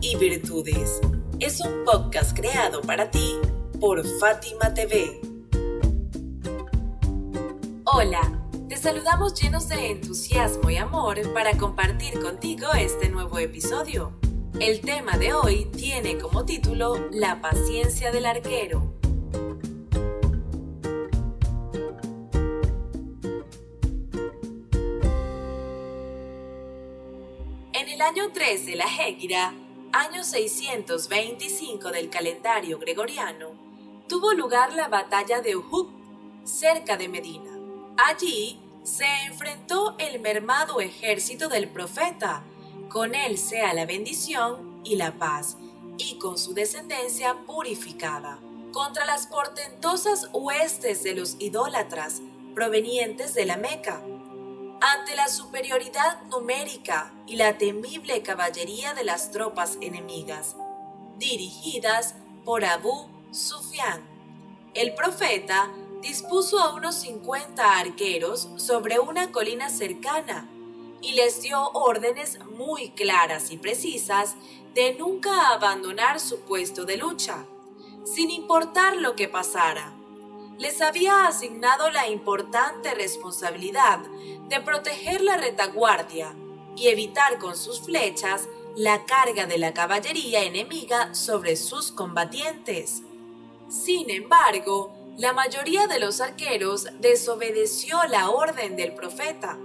Y Virtudes es un podcast creado para ti por Fátima TV. Hola, te saludamos llenos de entusiasmo y amor para compartir contigo este nuevo episodio. El tema de hoy tiene como título La paciencia del arquero. El año 3 de la Hégira, año 625 del calendario gregoriano, tuvo lugar la batalla de Uhud, cerca de Medina. Allí se enfrentó el mermado ejército del profeta, con él sea la bendición y la paz, y con su descendencia purificada, contra las portentosas huestes de los idólatras provenientes de la Meca ante la superioridad numérica y la temible caballería de las tropas enemigas, dirigidas por Abu Sufyan. El profeta dispuso a unos 50 arqueros sobre una colina cercana y les dio órdenes muy claras y precisas de nunca abandonar su puesto de lucha, sin importar lo que pasara les había asignado la importante responsabilidad de proteger la retaguardia y evitar con sus flechas la carga de la caballería enemiga sobre sus combatientes. Sin embargo, la mayoría de los arqueros desobedeció la orden del profeta.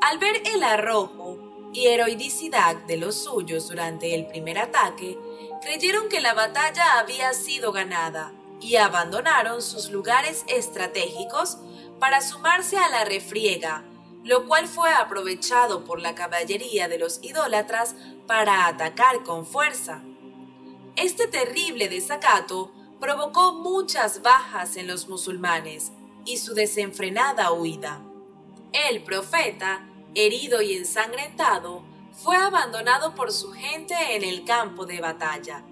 Al ver el arrojo y heroicidad de los suyos durante el primer ataque, creyeron que la batalla había sido ganada y abandonaron sus lugares estratégicos para sumarse a la refriega, lo cual fue aprovechado por la caballería de los idólatras para atacar con fuerza. Este terrible desacato provocó muchas bajas en los musulmanes y su desenfrenada huida. El profeta, herido y ensangrentado, fue abandonado por su gente en el campo de batalla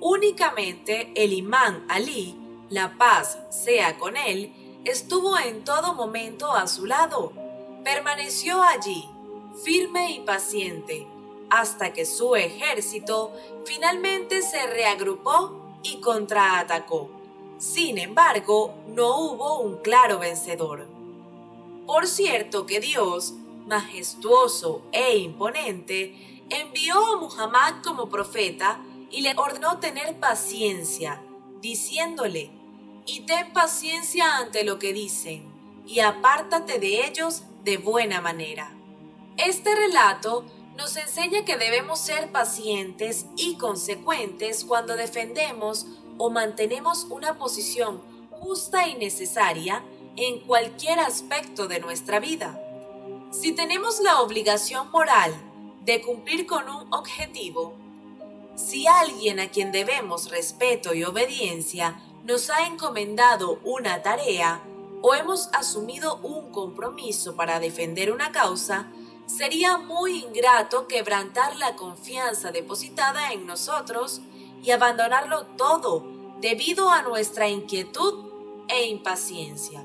Únicamente el imán Ali, la paz sea con él, estuvo en todo momento a su lado. Permaneció allí, firme y paciente, hasta que su ejército finalmente se reagrupó y contraatacó. Sin embargo, no hubo un claro vencedor. Por cierto que Dios, majestuoso e imponente, envió a Muhammad como profeta y le ordenó tener paciencia, diciéndole, y ten paciencia ante lo que dicen, y apártate de ellos de buena manera. Este relato nos enseña que debemos ser pacientes y consecuentes cuando defendemos o mantenemos una posición justa y necesaria en cualquier aspecto de nuestra vida. Si tenemos la obligación moral de cumplir con un objetivo, si alguien a quien debemos respeto y obediencia nos ha encomendado una tarea o hemos asumido un compromiso para defender una causa, sería muy ingrato quebrantar la confianza depositada en nosotros y abandonarlo todo debido a nuestra inquietud e impaciencia.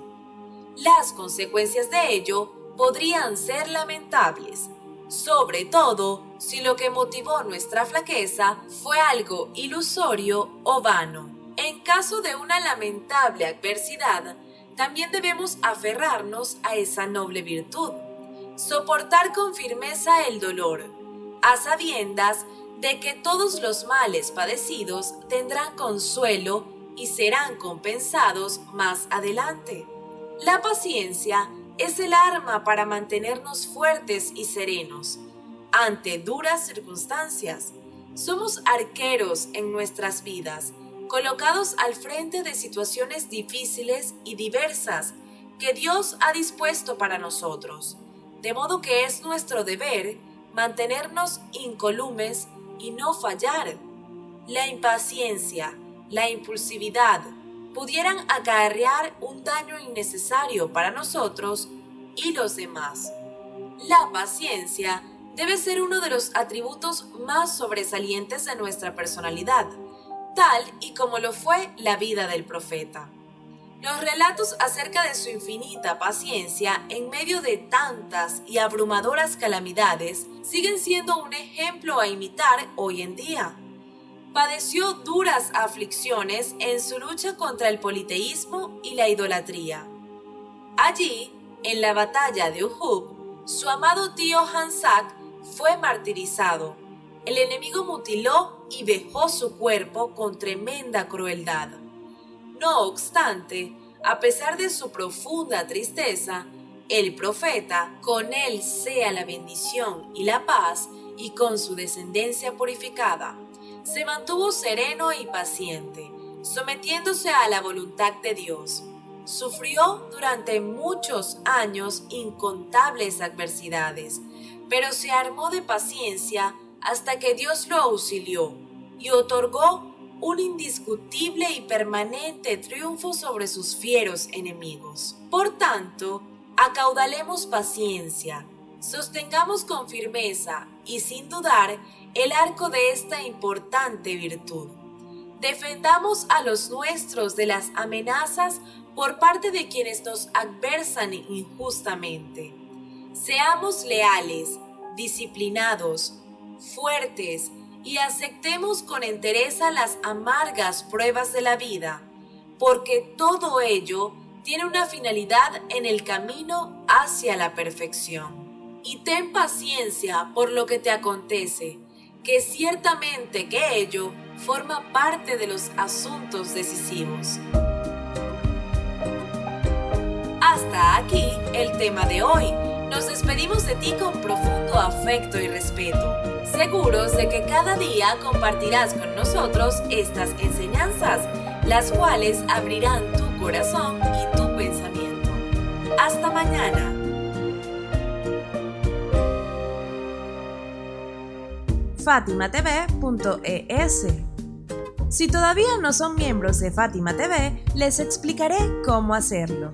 Las consecuencias de ello podrían ser lamentables, sobre todo si lo que motivó nuestra flaqueza fue algo ilusorio o vano. En caso de una lamentable adversidad, también debemos aferrarnos a esa noble virtud, soportar con firmeza el dolor, a sabiendas de que todos los males padecidos tendrán consuelo y serán compensados más adelante. La paciencia es el arma para mantenernos fuertes y serenos ante duras circunstancias. Somos arqueros en nuestras vidas, colocados al frente de situaciones difíciles y diversas que Dios ha dispuesto para nosotros. De modo que es nuestro deber mantenernos incolumes y no fallar. La impaciencia, la impulsividad, pudieran acarrear un daño innecesario para nosotros y los demás. La paciencia debe ser uno de los atributos más sobresalientes de nuestra personalidad, tal y como lo fue la vida del profeta. Los relatos acerca de su infinita paciencia en medio de tantas y abrumadoras calamidades siguen siendo un ejemplo a imitar hoy en día. Padeció duras aflicciones en su lucha contra el politeísmo y la idolatría. Allí, en la batalla de Uhud, su amado tío Hansak fue martirizado. El enemigo mutiló y dejó su cuerpo con tremenda crueldad. No obstante, a pesar de su profunda tristeza, el profeta, con él sea la bendición y la paz, y con su descendencia purificada, se mantuvo sereno y paciente, sometiéndose a la voluntad de Dios. Sufrió durante muchos años incontables adversidades, pero se armó de paciencia hasta que Dios lo auxilió y otorgó un indiscutible y permanente triunfo sobre sus fieros enemigos. Por tanto, acaudalemos paciencia, sostengamos con firmeza y sin dudar el arco de esta importante virtud. Defendamos a los nuestros de las amenazas por parte de quienes nos adversan injustamente. Seamos leales, disciplinados, fuertes y aceptemos con entereza las amargas pruebas de la vida, porque todo ello tiene una finalidad en el camino hacia la perfección. Y ten paciencia por lo que te acontece, que ciertamente que ello forma parte de los asuntos decisivos. Hasta aquí el tema de hoy. Nos despedimos de ti con profundo afecto y respeto, seguros de que cada día compartirás con nosotros estas enseñanzas, las cuales abrirán tu corazón y tu pensamiento. Hasta mañana. fatimatv.es Si todavía no son miembros de Fátima TV, les explicaré cómo hacerlo.